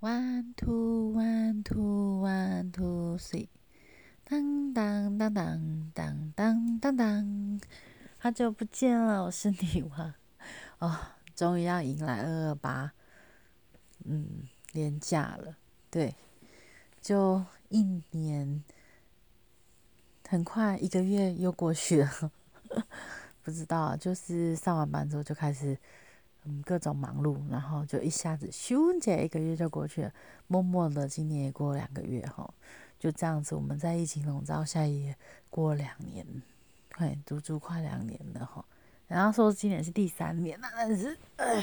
One two one two one two three，当当当当当当当当，好久不见了，我是女王哦，终于要迎来二二八，嗯，年假了，对，就一年，很快一个月又过去了，不知道，就是上完班之后就开始。嗯，各种忙碌，然后就一下子咻，姐一个月就过去了。默默的，今年也过两个月哈，就这样子，我们在疫情笼罩下也过两年，快足足快两年了哈。然后说今年是第三年了，但是唉，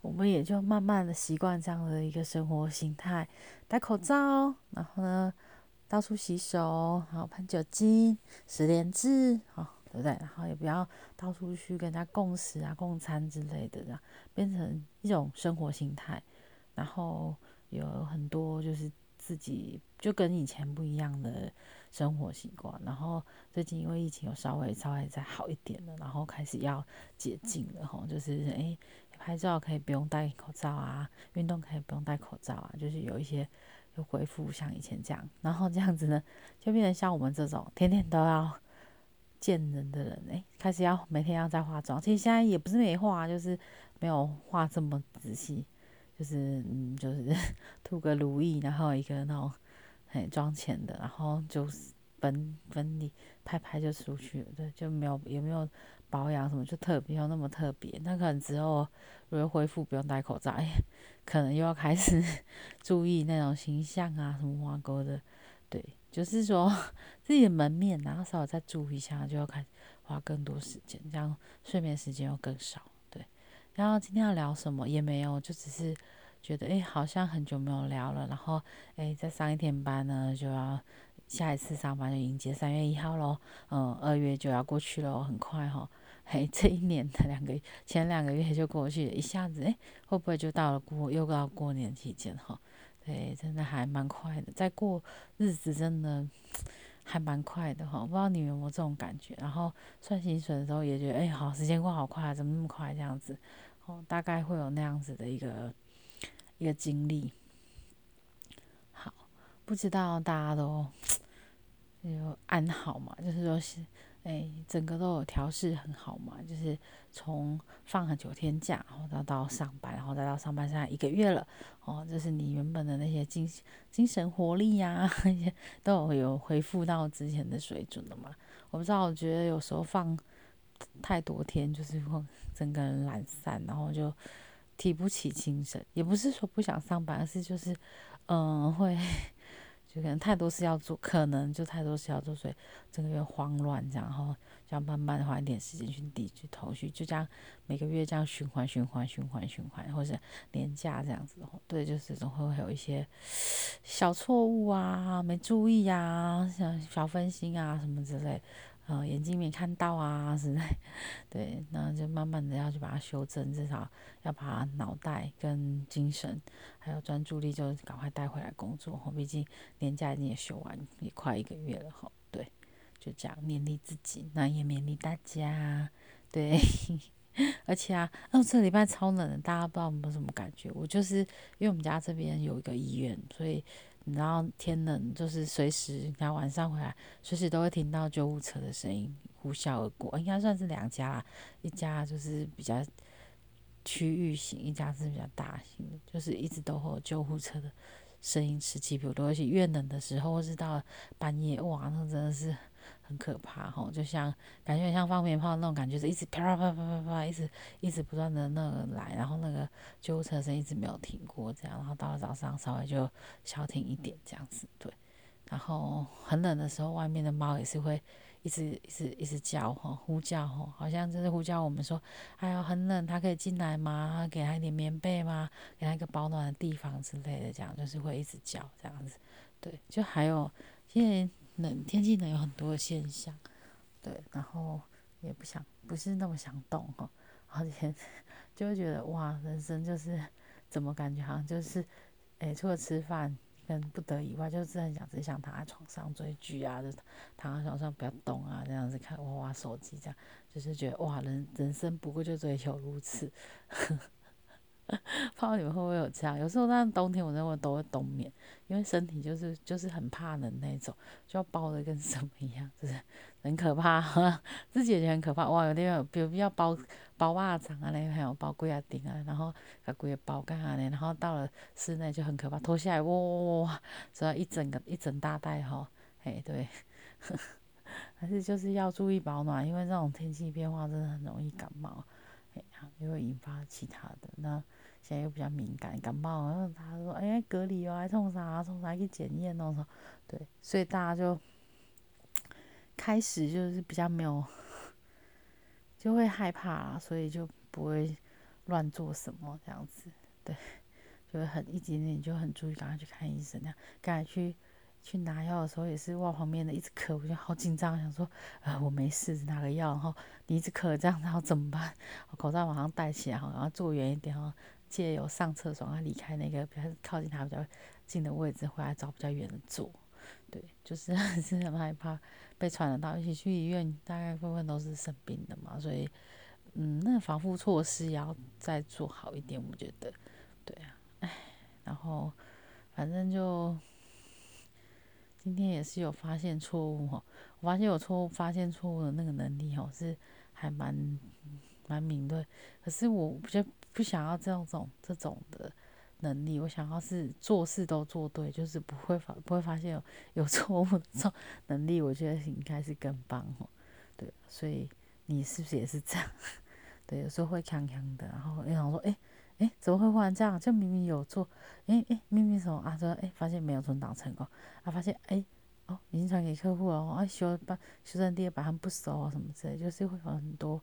我们也就慢慢的习惯这样的一个生活形态，戴口罩，然后呢到处洗手，然后喷酒精，十连制，好。对不对？然后也不要到处去跟人家共食啊、共餐之类的，这样变成一种生活心态。然后有很多就是自己就跟以前不一样的生活习惯。然后最近因为疫情有稍微稍微再好一点了，然后开始要解禁了吼，就是诶拍照可以不用戴口罩啊，运动可以不用戴口罩啊，就是有一些又恢复像以前这样。然后这样子呢，就变成像我们这种天天都要。见人的人哎，开始要每天要在化妆。其实现在也不是没化，就是没有化这么仔细，就是嗯，就是 涂个乳液，然后一个那种很妆前的，然后就是粉粉底拍拍就出去，对，就没有也没有保养什么，就特别有那么特别。那可能之后如果恢复不用戴口罩，可能又要开始注意那种形象啊，什么挂钩的，对。就是说自己的门面，然后稍微再注意一下，就要开始花更多时间，这样睡眠时间又更少。对，然后今天要聊什么也没有，就只是觉得哎，好像很久没有聊了。然后哎，再上一天班呢，就要下一次上班就迎接三月一号喽。嗯，二月就要过去了，很快哈。嘿，这一年的两个月前两个月就过去，一下子哎，会不会就到了过又到过年期间哈？对，真的还蛮快的，在过日子真的还蛮快的哈，不知道你有没有这种感觉？然后算薪水的时候也觉得，哎，好，时间过好快，怎么那么快这样子？哦，大概会有那样子的一个一个经历。好，不知道大家都 有安好嘛？就是说是。哎，整个都有调试很好嘛，就是从放了九天假，然后到到上班，然后再到上班，现在一个月了，哦，就是你原本的那些精精神活力呀，那些都有有恢复到之前的水准了嘛？我不知道，我觉得有时候放太多天，就是会整个人懒散，然后就提不起精神，也不是说不想上班，而是就是嗯会。就可能太多事要做，可能就太多事要做，所以整个月慌乱这样，然后就要慢慢花一点时间去理去头绪，就这样每个月这样循环循环循环循环，或者年假这样子，对，就是总会会有一些小错误啊，没注意啊，像小分心啊什么之类。呃，眼睛没看到啊，实在，对，那就慢慢的要去把它修正，至少要把脑袋跟精神还有专注力就赶快带回来工作哈，毕竟年假已经也休完，也快一个月了哈，对，就这样勉励自己，那也勉励大家，对，而且啊，哦，这礼拜超冷的，大家不知道有没有什么感觉？我就是因为我们家这边有一个医院，所以。然后天冷，就是随时，你看晚上回来，随时都会听到救护车的声音呼啸而过。应该算是两家，一家就是比较区域型，一家是比较大型的，就是一直都会有救护车的声音此起彼落。而且越冷的时候，或是到半夜，哇，那真的是。很可怕哈，就像感觉很像放鞭炮那种感觉，是一直啪啪啪啪啪啪，一直一直不断的那个来，然后那个救护车声一直没有停过，这样，然后到了早上稍微就消停一点这样子，对。然后很冷的时候，外面的猫也是会一直一直一直叫吼，呼叫吼，好像就是呼叫我们说，哎呀很冷，它可以进来吗？给它一点棉被吗？给它一个保暖的地方之类的，这样就是会一直叫这样子，对。就还有因为。冷天气冷有很多的现象，对，然后也不想不是那么想动哈，而且 就会觉得哇，人生就是怎么感觉好像就是，诶，除了吃饭跟不得以外，就是很想只想躺在床上追剧啊，就躺在床上不要动啊，这样子看哇哇手机这样，就是觉得哇人人生不过就追求如此，不知道你们会不会有这样？有时候在冬天，我认为都会冬眠，因为身体就是就是很怕冷那种，就要包的跟什么一样，就是很可怕。自己也很可怕。哇，有点比如要包包袜子啊，那还有包柜啊顶啊，然后把龟包干啊然后到了室内就很可怕，脱下来哇哇哇，只要一整个一整大袋哈，哎对，还是就是要注意保暖，因为这种天气变化真的很容易感冒。哎呀，又会引发其他的。那现在又比较敏感，感冒，然后他说：“哎，隔离哦，还冲啥？冲啥去检验那种对，所以大家就开始就是比较没有，就会害怕，所以就不会乱做什么这样子。对，就会很一点点就很注意，赶快去看医生，那样赶快去。去拿药的时候也是哇，旁边的一直咳，我就好紧张，想说，呃，我没事，拿个药，然后你一直咳这样，然后怎么办？口罩马上戴起来，然后坐远一点哦，借由上厕所，然后离开那个比较靠近他比较近的位置，回来找比较远的坐。对，就是是很害怕被传染到，一起去医院，大概部分都是生病的嘛，所以，嗯，那防护措施要再做好一点，我觉得，对啊，唉，然后反正就。今天也是有发现错误哦，我发现我错误发现错误的那个能力哦，是还蛮蛮敏锐。可是我比较不想要这种这种的能力，我想要是做事都做对，就是不会发不会发现有有错误这种能力。我觉得应该是更棒哦。对，所以你是不是也是这样？对，有时候会强强的，然后又想说，哎。哎，怎么会忽然这样？就明明有做，哎哎，明明什么啊？说哎，发现没有存档成功，啊，发现哎，哦，已经传给客户了，哦，修把修正第二版不熟啊，什么之类，就是会有很多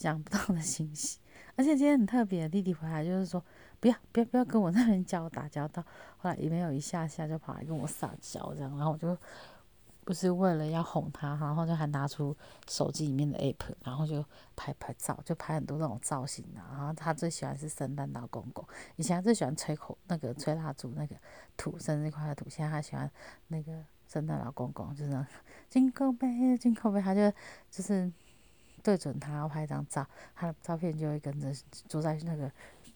想不到的信息。而且今天很特别，弟弟回来就是说，不要不要不要跟我那边交打交道，后来也没有一下下就跑来跟我撒娇这样，然后我就。不是为了要哄他，然后就还拿出手机里面的 app，然后就拍拍照，就拍很多那种造型啊。然后他最喜欢是圣诞老公公，以前最喜欢吹口那个吹蜡烛那个土生日快乐土，现在他喜欢那个圣诞老公公，就是 金口杯金口杯，他就就是对准他拍一张照，他的照片就会跟着坐在那个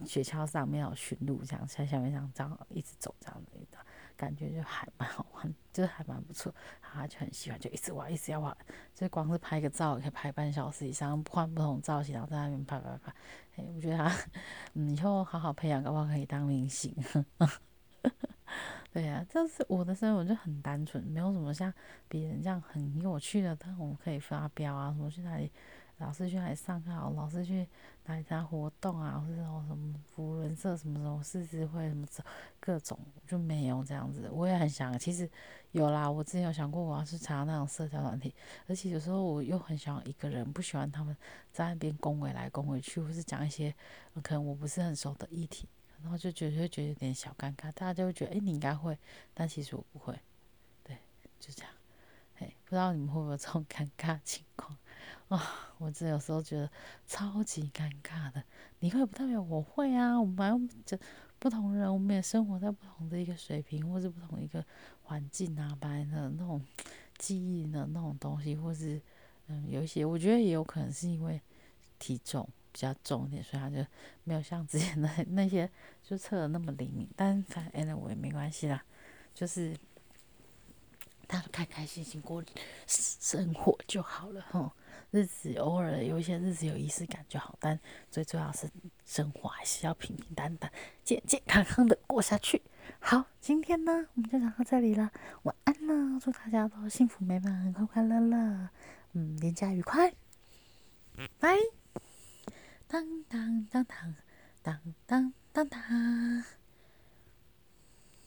雪橇上面有巡路，这样在下面这样这样一直走这样子的。感觉就还蛮好玩，就是还蛮不错，他就很喜欢，就一直玩，一直要玩，就光是拍个照可以拍半小时以上，换不同造型，然后在那边拍拍拍。哎，我觉得他，嗯，以后好好培养，的话可以当明星。对呀，就是我的生活就很单纯，没有什么像别人这样很有趣的，但我们可以发飙啊，什么去哪里。老师去哪里上课？老师去哪里参加活动啊？或者什么什么福人社什么什么狮子会什么各种就没有这样子。我也很想，其实有啦。我之前有想过，我要去参加那种社交团体，而且有时候我又很想一个人，不喜欢他们在那边恭维来恭维去，或是讲一些可能我不是很熟的议题，然后就觉得会觉得有点小尴尬。大家就会觉得，哎，你应该会，但其实我不会。对，就这样。哎，不知道你们会不会这种尴尬情况？啊，我真有时候觉得超级尴尬的。你会不代表我会啊，我们反正这不同人，我们也生活在不同的一个水平，或是不同一个环境啊，本来的那种记忆的那种东西，或是嗯，有一些我觉得也有可能是因为体重比较重一点，所以他就没有像之前的 那些就测的那么灵敏。但反正 anyway 没关系啦，就是。他开开心心过生活就好了哈，日子偶尔有一些日子有仪式感就好，但最重要是生活还是要平平淡淡、健健康康的过下去。好，今天呢我们就讲到这里了，晚安啦，祝大家都幸福美满、快快乐乐，嗯，年假愉快，拜。当当当当当当当当。